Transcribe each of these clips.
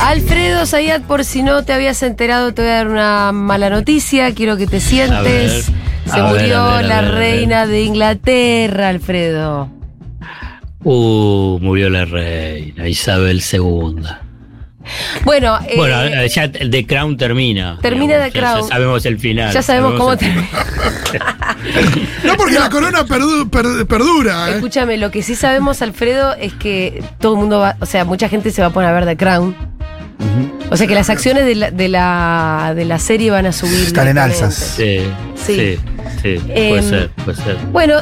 Alfredo Zayat, por si no te habías enterado, te voy a dar una mala noticia. Quiero que te sientes. Se ver, murió ver, la reina de Inglaterra, Alfredo. Uh, murió la reina Isabel II. Bueno, eh, bueno, ya The Crown termina. termina digamos, The ya- Crown. Ya, sabemos el final. ya sabemos cómo termina. No porque la corona perdu- per- perdura, ¿eh? Escúchame, lo que sí sabemos, Alfredo, es que todo el mundo va, o sea, mucha gente se va a poner a ver The Crown. O sea que las acciones de la, de la, de la serie van a subir. Están en alzas. Sí, Sí. sí, sí, Em, puede ser, puede ser. Bueno,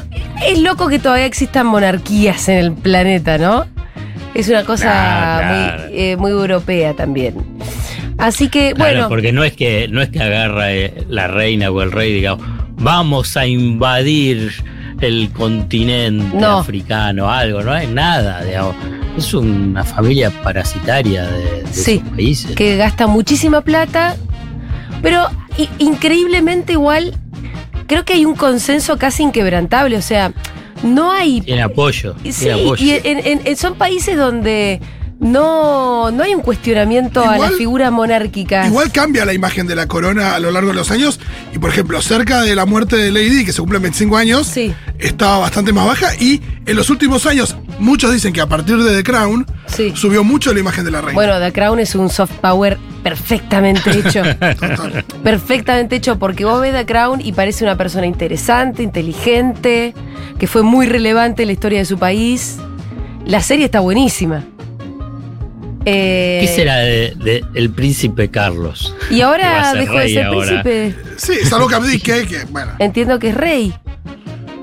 es loco que todavía existan monarquías en el planeta, ¿no? Es una cosa. Muy, eh, muy europea también. Así que, Claro, bueno, porque no es que no es que agarra eh, la reina o el rey y diga, vamos a invadir el continente No. africano, algo, no hay nada, digamos. Es una familia parasitaria de, de Sí, países. que gasta muchísima plata, pero increíblemente igual, creo que hay un consenso casi inquebrantable, o sea, no hay Tiene apoyo, Sí, tiene apoyo. y en- en- en- son países donde no, no hay un cuestionamiento a las figuras monárquicas. Igual cambia la imagen de la corona a lo largo de los años. Y por ejemplo, cerca de la muerte de Lady que se cumplen 25 años, Sí. estaba bastante más baja. Y en los últimos años, muchos dicen que a partir de The Crown, Sí. subió mucho la imagen de la reina. Bueno, The Crown es un soft power perfectamente hecho. Perfectamente hecho porque vos ves The Crown y parece una persona interesante, inteligente, que fue muy relevante en la historia de su país. La serie está buenísima. Eh, ¿Qué será de, de el príncipe Carlos? Y ahora a dejó de ser ahora. príncipe. Sí, salvo que abdique, que bueno. Entiendo que es rey.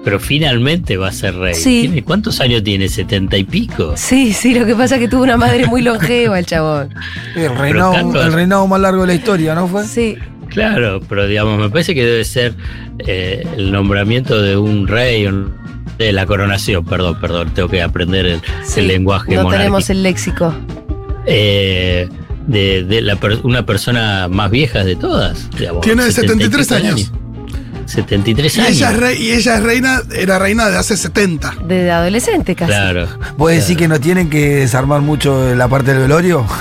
Pero finalmente va a ser rey. Sí. ¿Tiene- ¿Cuántos años tiene? ¿setenta y pico? Sí, sí, lo que pasa es que tuvo una madre muy longeva el chabón. El reinado, Carlos- el reinado más largo de la historia, ¿no fue? Sí. Claro, pero digamos, me parece que debe ser eh, el nombramiento de un rey, de la coronación, perdón, perdón, tengo que aprender el, sí. el lenguaje No monárquico. tenemos el léxico. Eh, de, de la per- una persona más vieja de todas. digamos, Tiene 70 y 73 pico de años. 73 Y años. ella, es rey- y ella es reina, era reina de hace 70. Desde adolescente casi. Claro. ¿Vos decís que no tienen que desarmar mucho la parte del velorio?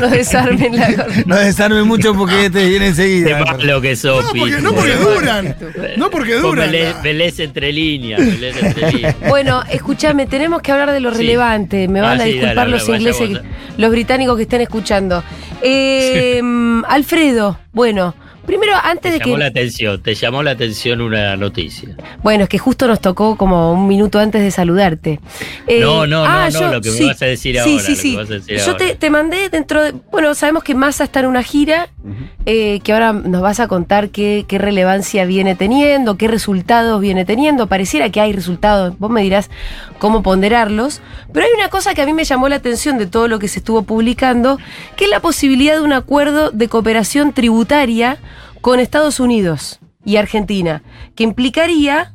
No desarmen la No desarmen mucho porque te viene Qué enseguida. malo que sos, No, porque, no porque duran. No porque duran. velés, velés entre líneas, velés entre líneas. Bueno, escúchame, tenemos que hablar de lo Sí. relevante. Me van Ah, a sí, disculpar dale, los ingleses, los británicos que estén escuchando. Eh, Alfredo, bueno, primero antes Te de llamó la atención, te llamó la atención una noticia. Bueno, es que justo nos tocó como un minuto antes de saludarte. Eh, No, no, no, ah, no, yo- lo que me sí, vas a decir sí, ahora, Sí, lo que sí, decir Yo te, te mandé dentro de. Bueno, sabemos que Massa está en una gira, eh, que ahora nos vas a contar qué, qué relevancia viene teniendo, qué resultados viene teniendo. Pareciera que hay resultados, vos me dirás cómo ponderarlos. Pero hay una cosa que a mí me llamó la atención de todo lo que se estuvo publicando, que es la posibilidad de un acuerdo de cooperación tributaria con Estados Unidos y Argentina, que implicaría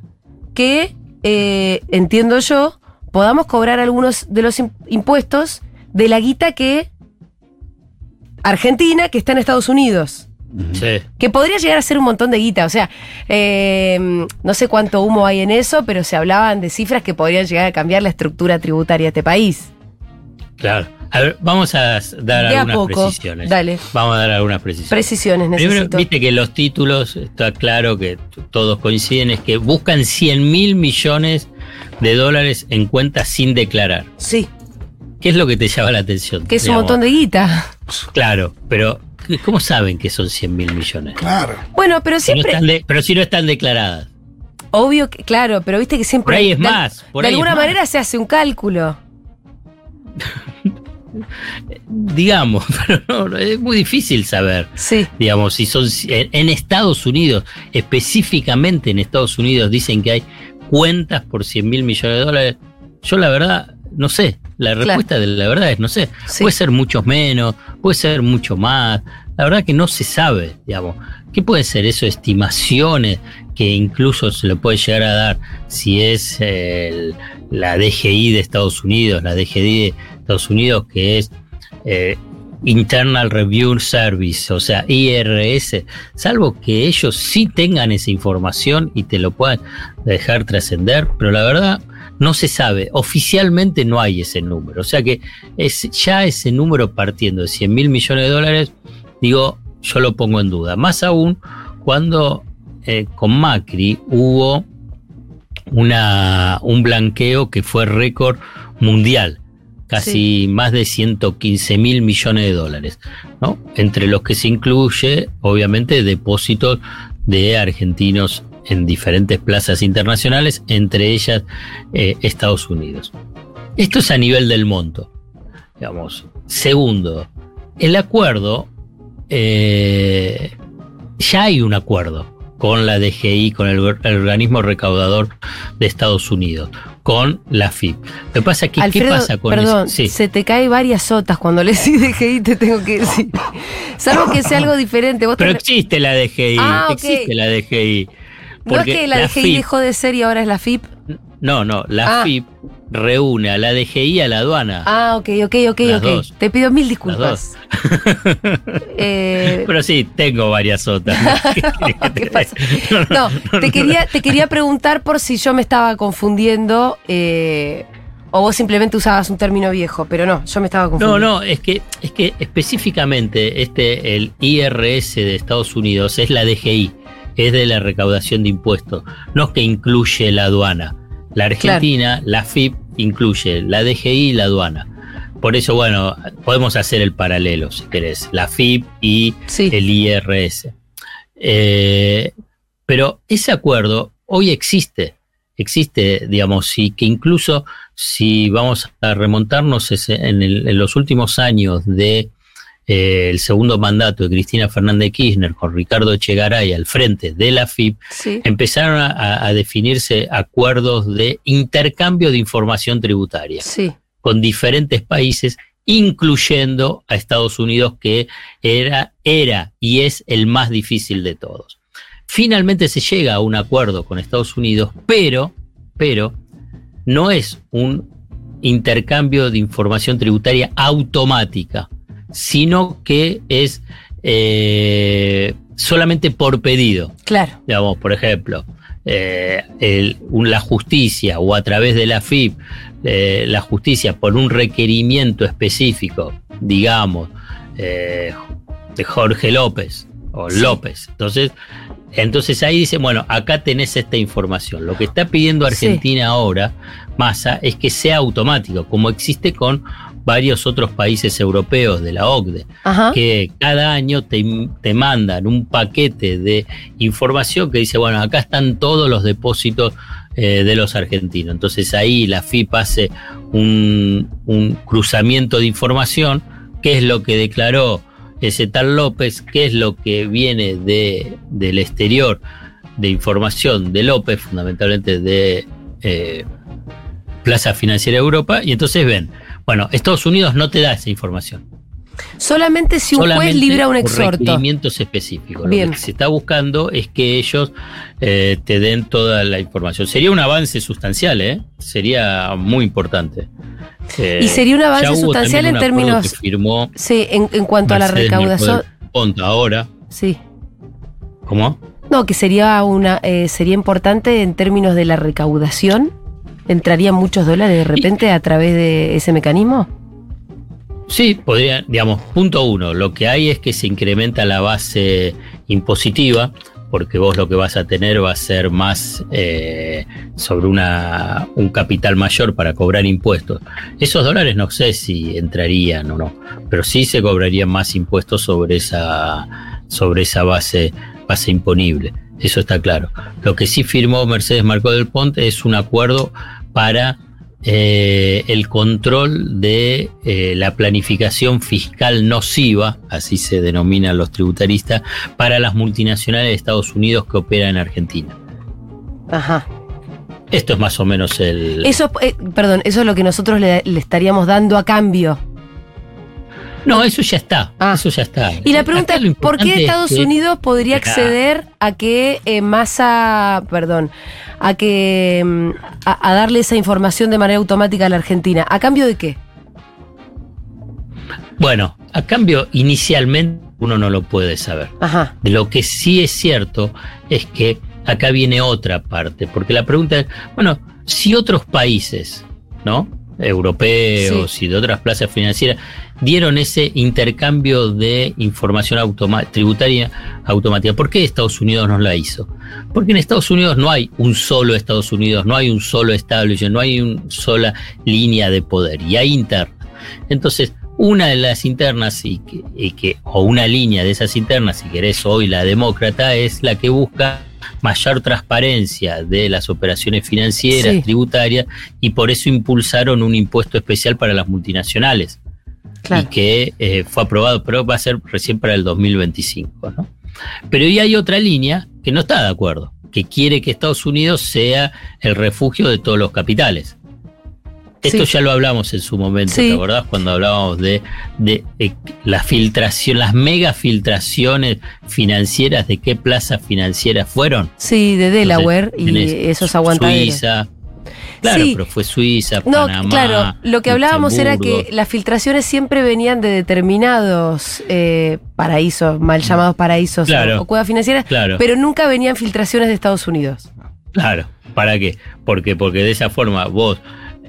que, eh, entiendo yo, podamos cobrar algunos de los im- impuestos de la guita que Argentina, que está en Estados Unidos. Sí. Que podría llegar a ser un montón de guita. O sea, eh, no sé cuánto humo hay en eso, pero se hablaban de cifras que podrían llegar a cambiar la estructura tributaria de este país. Claro. A ver, vamos a dar De a algunas poco. precisiones. Dale. Vamos a dar algunas precisiones. Precisiones necesito. Primero, viste que los títulos, está claro que todos coinciden, es que buscan 100 mil millones de dólares en cuentas sin declarar. Sí, ¿Qué es lo que te llama la atención? que es un montón de guita. Claro, pero ¿cómo saben que son 100 mil millones? Claro. Bueno, pero Si no siempre. están de- pero si no están declaradas. Obvio que, claro, pero viste que siempre. Por ahí es de- más, por de ahí es alguna más. manera se hace un cálculo. Digamos, pero no, no, es muy difícil saber. Sí. Digamos, si son en Estados Unidos, específicamente en Estados Unidos, dicen que hay cuentas por 100 mil millones de dólares. Yo la verdad, no sé. La Claro. respuesta de la verdad es no sé. Sí. Puede ser muchos menos, puede ser mucho más. La verdad que no se sabe, digamos. ¿Qué puede ser eso? Estimaciones que incluso se le puede llegar a dar si es eh, la DGI de Estados Unidos, la DGI de Estados Unidos que es eh, Internal Review Service, o sea, IRS, salvo que ellos sí tengan esa información y te lo puedan dejar trascender, pero la verdad no se sabe, oficialmente no hay ese número, o sea que es ya ese número partiendo de 100 mil millones de dólares, digo, yo lo pongo en duda, más aún cuando eh, con Macri hubo una, un blanqueo que fue récord mundial casi más de 115 mil millones de dólares, ¿no? entre los que se incluye, obviamente, depósitos de argentinos en diferentes plazas internacionales, entre ellas eh, Estados Unidos. Esto es a nivel del monto, digamos. Segundo, el acuerdo, eh, ya hay un acuerdo con la DGI, con el, organismo recaudador de Estados Unidos, con la FIP. Lo que pasa es que, ¿qué pasa con perdón, eso? Se te cae varias sotas cuando le decís DGI, te tengo que decir. Salvo que sea algo diferente. Pero existe la DGI, ah, existe la DGI. ¿No es que la, DGI dejó de ser y ahora es la FIP? No, no, la ah. FIP reúne a la DGI y a la aduana. Ah, ok, ok, ok, ok. Te pido mil disculpas. Eh, Pero sí, tengo varias otras. No, te, quería, te quería preguntar por si yo me estaba confundiendo. Eh, o vos simplemente usabas un término viejo, pero no, yo me estaba confundiendo. No, no, es que, es que específicamente este, el IRS de Estados Unidos es la DGI, es de la recaudación de impuestos, no es que incluye la aduana. La Argentina, la FIP, incluye la DGI y la aduana. Por eso, bueno, podemos hacer el paralelo, si querés, la FIP y el IRS. Eh, pero ese acuerdo hoy existe, existe, digamos, y que incluso si vamos a remontarnos en los últimos años de eh, el segundo mandato de Cristina Fernández Kirchner con Ricardo Echegaray al frente de la FIP, empezaron a, definirse acuerdos de intercambio de información tributaria con diferentes países, incluyendo a Estados Unidos, que era, era y es el más difícil de todos. Finalmente se llega a un acuerdo con Estados Unidos, pero, pero no es un intercambio de información tributaria automática sino que es eh, solamente por pedido. Claro. Digamos, por ejemplo, eh, la justicia o a través de la FIP, eh, la justicia por un requerimiento específico, digamos, de Jorge López o López. Entonces, entonces ahí dice, bueno, acá tenés esta información. Lo que está pidiendo Argentina ahora, Massa, es que sea automático, como existe con varios otros países europeos de la OCDE, que cada año te, mandan un paquete de información que dice, bueno, acá están todos los depósitos eh, de los argentinos. Entonces ahí la FIP hace un, cruzamiento de información, qué es lo que declaró ese tal López, qué es lo que viene de, del exterior de información de López, fundamentalmente de eh, Plaza Financiera Europa, y entonces ven, bueno, Estados Unidos no te da esa información. Solamente si un juez libra un exhorto. requerimientos específicos. Lo que se está buscando es que ellos eh, te den toda la información. Sería un avance sustancial, ¿eh? Sería muy importante. y sería un avance sustancial en términos. firmó sí, en, cuanto a la recaudación. Ponta ahora. Sí. ¿Cómo? No, que sería una eh, sería importante en términos de la recaudación ¿Entrarían muchos dólares de repente a través de ese mecanismo? Sí, podría, digamos, punto uno, lo que hay es que se incrementa la base impositiva, porque vos lo que vas a tener va a ser más eh, sobre una, un capital mayor para cobrar impuestos. Esos dólares no sé si entrarían o no, pero sí se cobrarían más impuestos sobre esa, sobre esa base, base imponible. Eso está claro. Lo que sí firmó Mercedes Marco del Ponte es un acuerdo para eh, el control de eh, la planificación fiscal nociva, así se denominan los tributaristas, para las multinacionales de Estados Unidos que operan en Argentina. Ajá. Esto es más o menos el. Eso, eh, perdón, eso es lo que nosotros le, estaríamos dando a cambio. No, eso ya está. Ah. Eso ya está. Y la pregunta es: ¿por qué Estados Unidos podría acceder a que masa, perdón, a que mm, a, darle esa información de manera automática a la Argentina. ¿A cambio de qué? Bueno, a cambio, inicialmente uno no lo puede saber. Ajá. Lo que sí es cierto es que acá viene otra parte, porque la pregunta es, bueno, si otros países, ¿no? Europeos y de otras plazas financieras dieron ese intercambio de información tributaria automática. ¿Por qué Estados Unidos no la hizo? Porque en Estados Unidos no hay un solo Estados Unidos, no hay un solo establishment, no hay una sola línea de poder, y hay interna. Entonces, una de las internas, y que, o una línea de esas internas, si querés hoy la demócrata, es la que busca mayor transparencia de las operaciones financieras, tributarias, y por eso impulsaron un impuesto especial para las multinacionales. Y que eh, fue aprobado, pero va a ser recién para el 2025. ¿no? Pero y hay otra línea que no está de acuerdo, que quiere que Estados Unidos sea el refugio de todos los capitales. Esto ya lo hablamos en su momento, ¿te acordás? Cuando hablábamos de, de, la filtración, las mega filtraciones financieras, de qué plazas financieras fueron. Sí, de Delaware y esos aguantaderos. Suiza. Claro, pero fue Suiza, no, Claro, lo que hablábamos era que las filtraciones siempre venían de determinados eh, paraísos, mal llamados paraísos o, cuevas financieras, pero nunca venían filtraciones de Estados Unidos. Claro, ¿para qué? Porque, porque de esa forma vos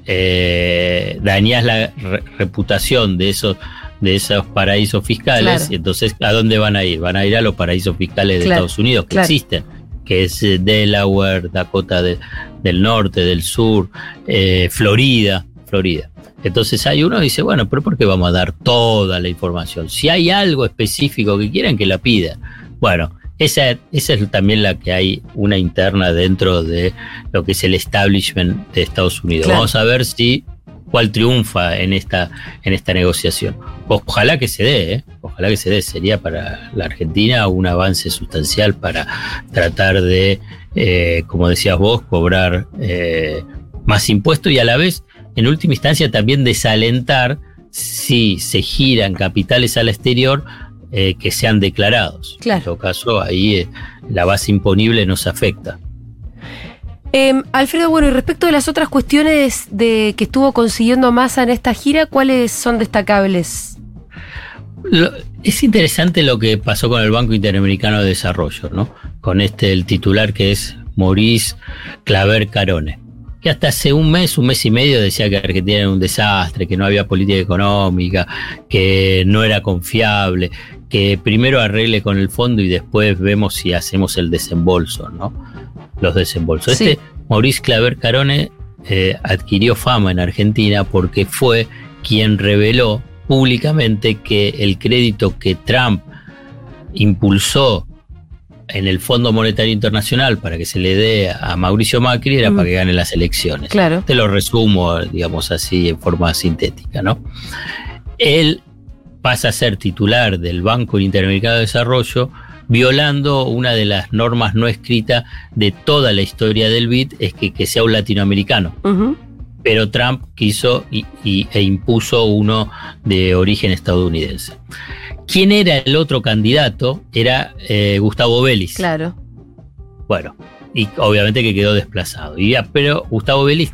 eh, dañás la reputación de esos de esos paraísos fiscales, entonces ¿a dónde van a ir? Van a ir a los paraísos fiscales de Estados Unidos que existen, que es eh, Delaware, Dakota del Norte, del Sur, eh, Florida, Florida. Entonces hay uno que dice, bueno, pero ¿por qué vamos a dar toda la información? Si hay algo específico que quieran, que la pidan. Bueno, esa, esa es también la que hay una interna dentro de lo que es el establishment de Estados Unidos. Vamos a ver si cuál triunfa en esta, en esta negociación. Ojalá que se dé, ¿eh? ojalá que se dé. Sería para la Argentina un avance sustancial para tratar de, eh, como decías vos, cobrar eh, más impuestos y a la vez, en última instancia, también desalentar si se giran capitales al exterior eh, que sean declarados. En todo caso, ahí la base imponible nos afecta. Em, Alfredo, bueno, y respecto de las otras cuestiones de que estuvo consiguiendo Massa en esta gira, ¿cuáles son destacables? es interesante lo que pasó con el Banco Interamericano de Desarrollo, ¿no? Con este, el titular que es Maurice Claver Carone que hasta hace un mes, un mes y medio decía que Argentina era un desastre, que no había política económica, que no era confiable, que primero arregle con el fondo y después vemos si hacemos el desembolso, ¿no? Los desembolsos. Este Maurice Claver Carone eh, adquirió fama en Argentina porque fue quien reveló públicamente que el crédito que Trump impulsó en el Fondo Monetario Internacional para que se le dé a Mauricio Macri era para que gane las elecciones. Claro. Te lo resumo, digamos así, en forma sintética, ¿no? Él pasa a ser titular del Banco Interamericano de Desarrollo, violando una de las normas no escritas de toda la historia del BID, es que, sea un latinoamericano. Pero Trump quiso y, e impuso uno de origen estadounidense. ¿Quién era el otro candidato? Era eh, Gustavo Vélez. Claro. Bueno, y obviamente que quedó desplazado. Y, pero Gustavo Vélez,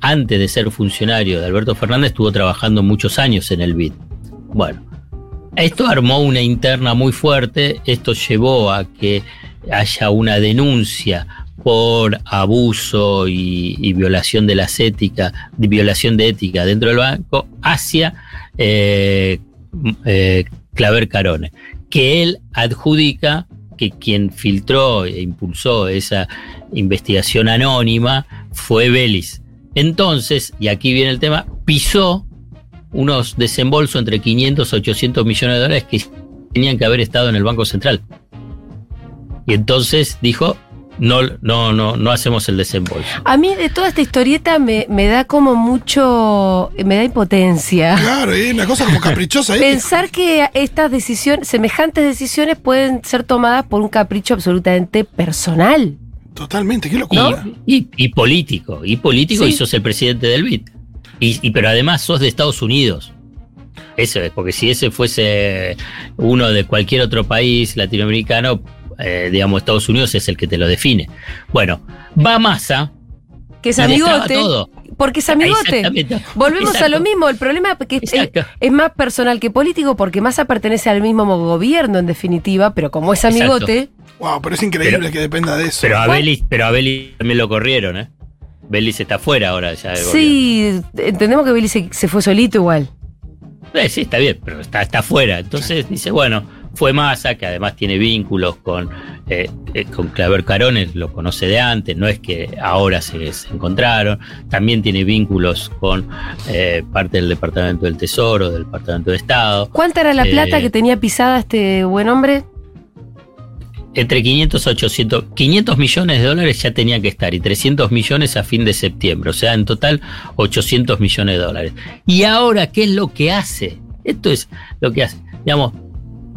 antes de ser funcionario de Alberto Fernández, estuvo trabajando muchos años en el BID. Bueno, esto armó una interna muy fuerte, esto llevó a que haya una denuncia por abuso y, violación de las violación de ética dentro del banco hacia eh, eh, Claver Carone, que él adjudica que quien filtró e impulsó esa investigación anónima fue Vélez. Entonces, y aquí viene el tema, pisó unos desembolsos entre 500 y 800 millones de dólares que tenían que haber estado en el Banco Central. Y entonces dijo, no, no, no, no hacemos el desembolso. A mí de toda esta historieta me, da como mucho, me da impotencia. Claro, y una cosa como caprichosa. ahí. Pensar que estas decisiones, semejantes decisiones pueden ser tomadas por un capricho absolutamente personal. Totalmente, qué locura. Y, político, y político, y sos el presidente del BID. Y, pero además sos de Estados Unidos. Eso es, porque si ese fuese uno de cualquier otro país latinoamericano, eh, digamos, Estados Unidos es el que te lo define. Bueno, va Massa. Que es amigote. Todo. porque es amigote. Volvemos a lo mismo. El problema es que es, Exacto. es más personal que político porque Massa pertenece al mismo gobierno en definitiva, pero como es Exacto. amigote, Wow, pero es increíble Pero- que dependa de eso. Pero a Belis, pero a Belis también lo corrieron, ¿eh? Belis está fuera ahora ya del sí, entendemos que Billy se, se fue solito igual. Eh, sí, está bien, pero está, está fuera. Entonces dice, bueno, fue Massa, que además tiene vínculos con, eh, eh, con Claver Carones, lo conoce de antes, no es que ahora se, se encontraron. También tiene vínculos con eh, parte del Departamento del Tesoro, del Departamento de Estado. ¿Cuánta era la Eh, plata que tenía pisada este buen hombre? Entre 500 y 800, 500 millones de dólares ya tenían que estar y 300 millones a fin de septiembre, o sea, en total 800 millones de dólares. Y ahora, ¿qué es lo que hace? Esto es lo que hace, digamos,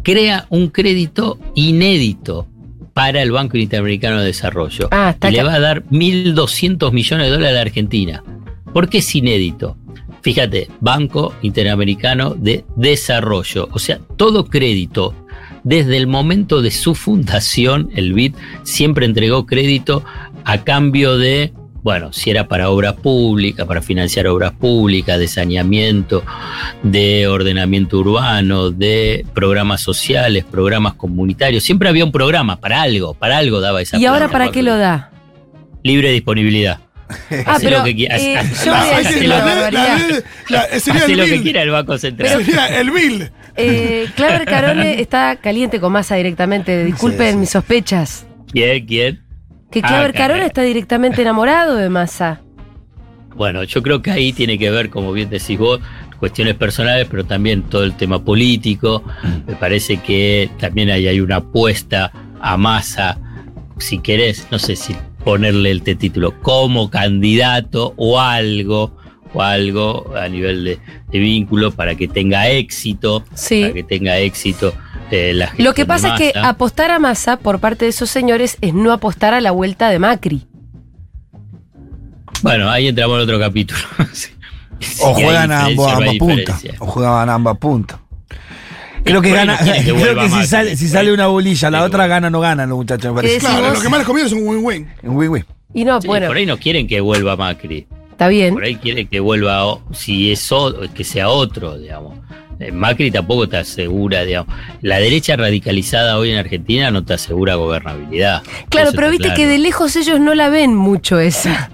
crea un crédito inédito para el Banco Interamericano de Desarrollo. Ah, está le va a dar 1.200 millones de dólares a la Argentina. ¿Por qué es inédito? Fíjate, Banco Interamericano de Desarrollo, o sea, todo crédito desde el momento de su fundación, el BID siempre entregó crédito a cambio de, bueno, si era para obras públicas, para financiar obras públicas, de saneamiento, de ordenamiento urbano, de programas sociales, programas comunitarios. Siempre había un programa para algo, para algo daba esa ¿Y ahora para qué lo da? Libre disponibilidad. Ah, pero lo que quieras. eh, Hacé yo voy a La- decir lo- una la- barbaridad. la- la- sería Hace el lo que quiera el Banco Central. Sería el bill. Eh, Claver Carone está caliente con Massa directamente. Disculpen Sí, sí. mis sospechas. ¿Quién? ¿Quién? Que Ah, Claver. Carone está directamente enamorado de Massa. Bueno, yo creo que ahí tiene que ver, como bien decís vos, cuestiones personales, pero también todo el tema político. Me parece que también ahí hay una apuesta a masa, si querés, no sé si ponerle el título, como candidato o algo, o algo a nivel de, de vínculo para que tenga éxito, Sí. para que tenga éxito eh, la Lo que pasa es que apostar a Massa por parte de esos señores es no apostar a la vuelta de Macri. Bueno, ahí entramos en otro capítulo. Sí. O juegan a ambas puntas. O jugaban a ambas puntas. Creo que gana. no quieren que creo que si Macri. sale, si sale una bolilla, la otra gana, no ganan los muchachos, Claro, lo que más les conviene es un win-win. Wii. Y no, Sí, bueno, por ahí no quieren que vuelva Macri. Está bien. Por ahí quieren que vuelva, si es o- que sea otro, digamos. Eh, Macri tampoco te asegura, digamos. La derecha radicalizada hoy en Argentina no te asegura gobernabilidad. Claro, Eso pero viste claro. que de lejos ellos no la ven mucho esa.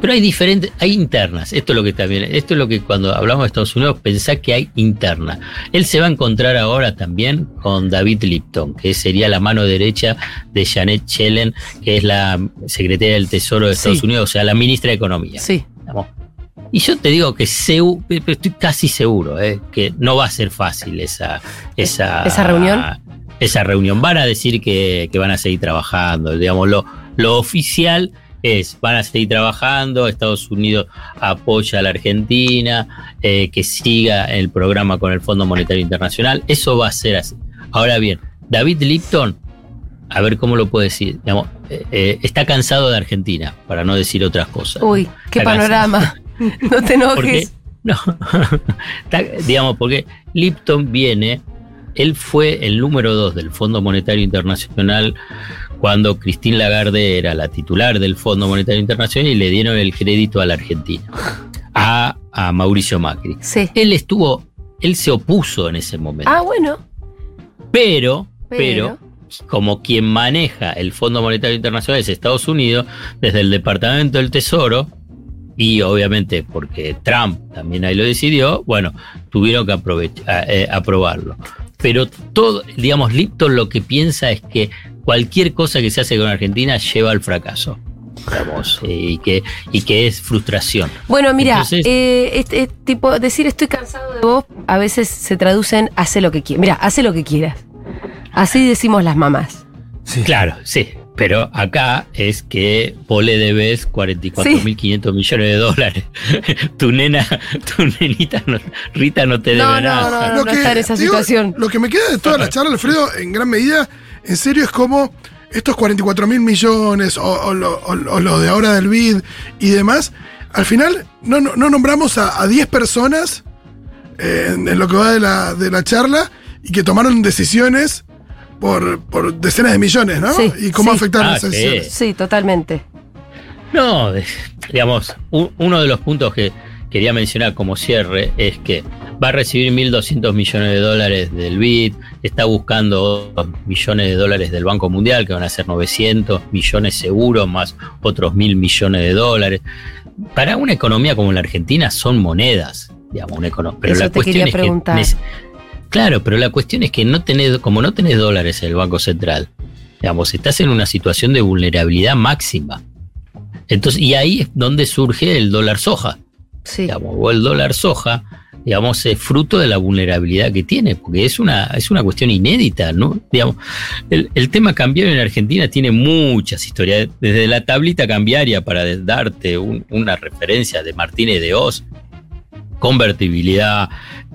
Pero hay diferentes, hay internas. Esto es lo que también, esto es lo que cuando hablamos de Estados Unidos pensá que hay interna. Él se va a encontrar ahora también con David Lipton, que sería la mano derecha de Janet Yellen, que es la secretaria del Tesoro de Estados Sí. Unidos, o sea, la ministra de Economía. Sí. digamos. Y yo te digo que pero estoy casi seguro eh, que no va a ser fácil esa, esa, ¿Esa reunión? Esa reunión. Van a decir que, que van a seguir trabajando. Digamos, lo, lo oficial es, van a seguir trabajando, Estados Unidos apoya a la Argentina, eh, que siga el programa con el Fondo Monetario Internacional. Eso va a ser así. Ahora bien, David Lipton, a ver cómo lo puedo decir, digamos, eh, eh, está cansado de Argentina, para no decir otras cosas. Uy, qué Está panorama. No te Porque, enojes. no, Está- digamos, porque Lipton viene, él fue el número dos del Fondo Monetario Internacional cuando Christine Lagarde era la titular del Fondo Monetario Internacional y le dieron el crédito a la Argentina, a, a Mauricio Macri. Sí. Él estuvo, él se opuso en ese momento, Ah, bueno. pero, Pero. pero, como quien maneja el Fondo Monetario Internacional es Estados Unidos, desde el Departamento del Tesoro, y obviamente porque Trump también ahí lo decidió, bueno, tuvieron que a- eh, aprobarlo. Pero todo, digamos, Lipton lo que piensa es que cualquier cosa que se hace con Argentina lleva al fracaso. Digamos, eh, y que, y que es frustración. Bueno, mira, eh, este, este tipo, decir estoy cansado de vos a veces se traduce en hace lo que quieras. Mira, hace lo que quieras. Así decimos las mamás. Sí. Claro, sí. Pero acá es que vos le debes 44.500 millones de dólares. tu nena, tu nenita, no- Rita no te debe No, no, nada. no, no está en esa digo, situación. Lo que me queda de toda la charla, Alfredo, en gran medida, en serio, es como estos 44 mil millones o, o lo, o lo- o lo de ahora del BID y demás, al final no, no, no nombramos a, a 10 personas eh, en, en lo que va de la, de la charla y que tomaron decisiones por, por decenas de millones, ¿no? Sí, y cómo sí. afectaron Ah, esas sí. decisiones. Sí, totalmente. No, digamos, uno de los puntos que quería mencionar como cierre es que va a recibir 1.200 millones de dólares del BID, está buscando millones de dólares del Banco Mundial, que van a ser 900 millones seguros, más otros mil millones de dólares. Para una economía como la Argentina son monedas, digamos, una economía. Pero la cuestión es que claro, pero la cuestión es que no tenés, como no tenés dólares en el Banco Central, digamos, estás en una situación de vulnerabilidad máxima. Entonces, y ahí es donde surge el dólar soja. Sí. o el dólar soja digamos, es fruto de la vulnerabilidad que tiene, porque es una, es una cuestión inédita, ¿no? Digamos, el, tema cambiario en Argentina tiene muchas historias, desde la tablita cambiaria para darte una referencia de Martínez de Oz, convertibilidad,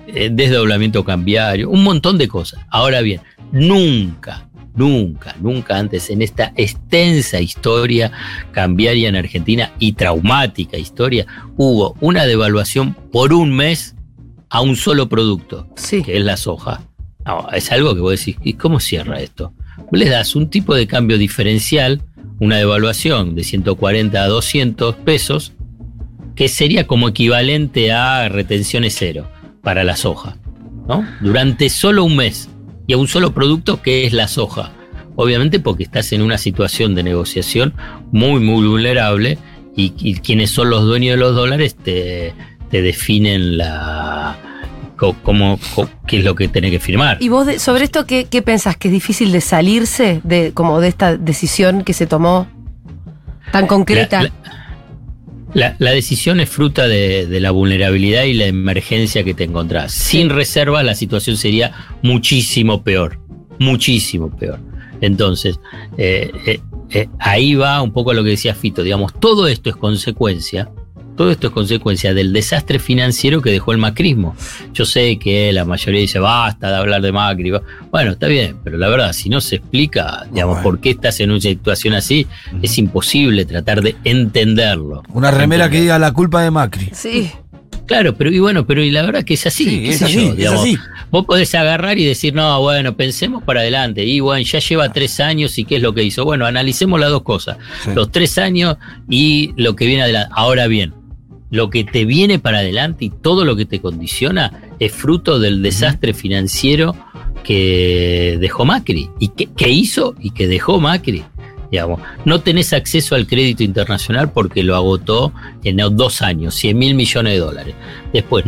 eh, desdoblamiento cambiario, un montón de cosas. Ahora bien, nunca, nunca, nunca antes en esta extensa historia cambiaria en Argentina y traumática historia, hubo una devaluación por un mes a un solo producto, que es la soja. es algo que vos decís, ¿y cómo cierra esto? Vos le das un tipo de cambio diferencial, una devaluación de 140 a 200 pesos, que sería como equivalente a retenciones cero para la soja, ¿no? Durante solo un mes y a un solo producto que es la soja. Obviamente porque estás en una situación de negociación muy, muy vulnerable y, y quienes son los dueños de los dólares te, te definen la cómo, qué es lo que tiene que firmar. ¿Y vos sobre esto qué, qué, pensás? ¿Que es difícil de salirse de, como de esta decisión que se tomó tan concreta? La, decisión es fruta de, la vulnerabilidad y la emergencia que te encontrás. Sin reserva la situación sería muchísimo peor, muchísimo peor. Entonces, eh, eh, eh, ahí va un poco lo que decía Fito, digamos, todo esto es consecuencia todo esto es consecuencia del desastre financiero que dejó el macrismo. Yo sé que la mayoría dice, basta de hablar de Macri. Bueno, está bien, pero la verdad, si no se explica, digamos, por qué estás en una situación así, es imposible tratar de entenderlo. Una remera que diga la culpa de Macri. Sí. Claro, pero y bueno, pero y la verdad que es así. es, así es así. Vos podés agarrar y decir, no, bueno, pensemos para adelante. Y bueno, ya lleva tres años y qué es lo que hizo. Bueno, analicemos las dos cosas. Los tres años y lo que viene adelante. Ahora bien, lo que te viene para adelante y todo lo que te condiciona es fruto del desastre financiero que dejó Macri y que, hizo y que dejó Macri. Digamos. No tenés acceso al crédito internacional porque lo agotó en dos años, 100 mil millones de dólares. Después,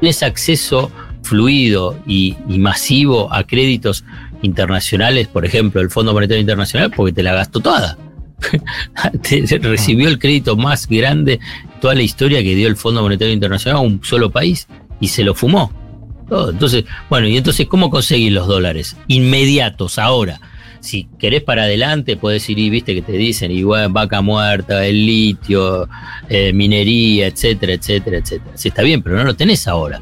tenés acceso fluido y, y, masivo a créditos internacionales, por ejemplo, el Fondo Monetario Internacional, porque te la gastó toda. recibió el crédito más grande toda la historia que dio el Fondo Monetario Internacional a un solo país y se lo fumó. Entonces, bueno, y entonces, ¿cómo conseguir los dólares? Inmediatos, ahora. Si querés para adelante, puedes ir y viste que te dicen, igual vaca muerta, el litio, eh, minería, etcétera, etcétera, etcétera. Sí, está bien, pero no lo tenés ahora.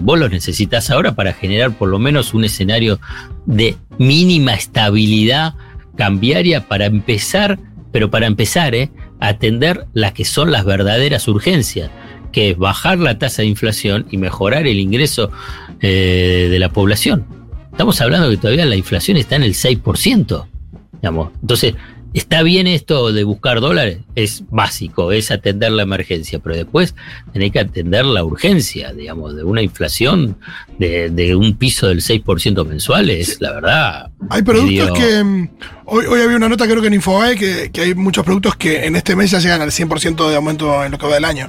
Vos lo necesitas ahora para generar por lo menos un escenario de mínima estabilidad cambiaria para empezar, pero para empezar, ¿eh? a atender las que son las verdaderas urgencias, que es bajar la tasa de inflación y mejorar el ingreso eh, de la población. Estamos hablando que todavía la inflación está en el 6%. Digamos. Entonces, Está bien esto de buscar dólares, es básico, es atender la emergencia, pero después tenés que atender la urgencia, digamos, de una inflación de, un piso del 6% mensual, es la verdad. Hay productos que. Mm, hoy, hoy había una nota, creo que en Infobae, que, que hay muchos productos que en este mes ya llegan al 100% de aumento en lo que va del año.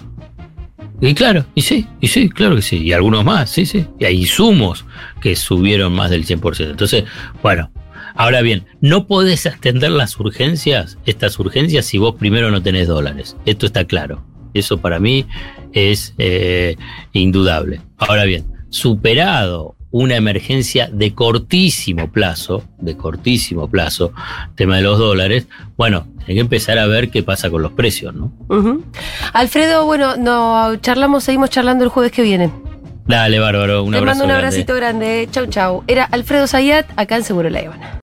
Y claro, y sí, y sí, claro que sí. Y algunos más, sí, sí. Y hay insumos que subieron más del 100%. Entonces, bueno, Ahora bien, no podés atender las urgencias, estas urgencias, si vos primero no tenés dólares. Esto está claro. Eso para mí es eh, indudable. Ahora bien, superado una emergencia de cortísimo plazo, de cortísimo plazo, tema de los dólares, bueno, hay que empezar a ver qué pasa con los precios, ¿no? Alfredo, bueno, no charlamos, seguimos charlando el jueves que viene. Dale, bárbaro, un Te abrazo. mando un abracito grande. Chau, chau. Era Alfredo Zayat, acá en Seguro La Ivana.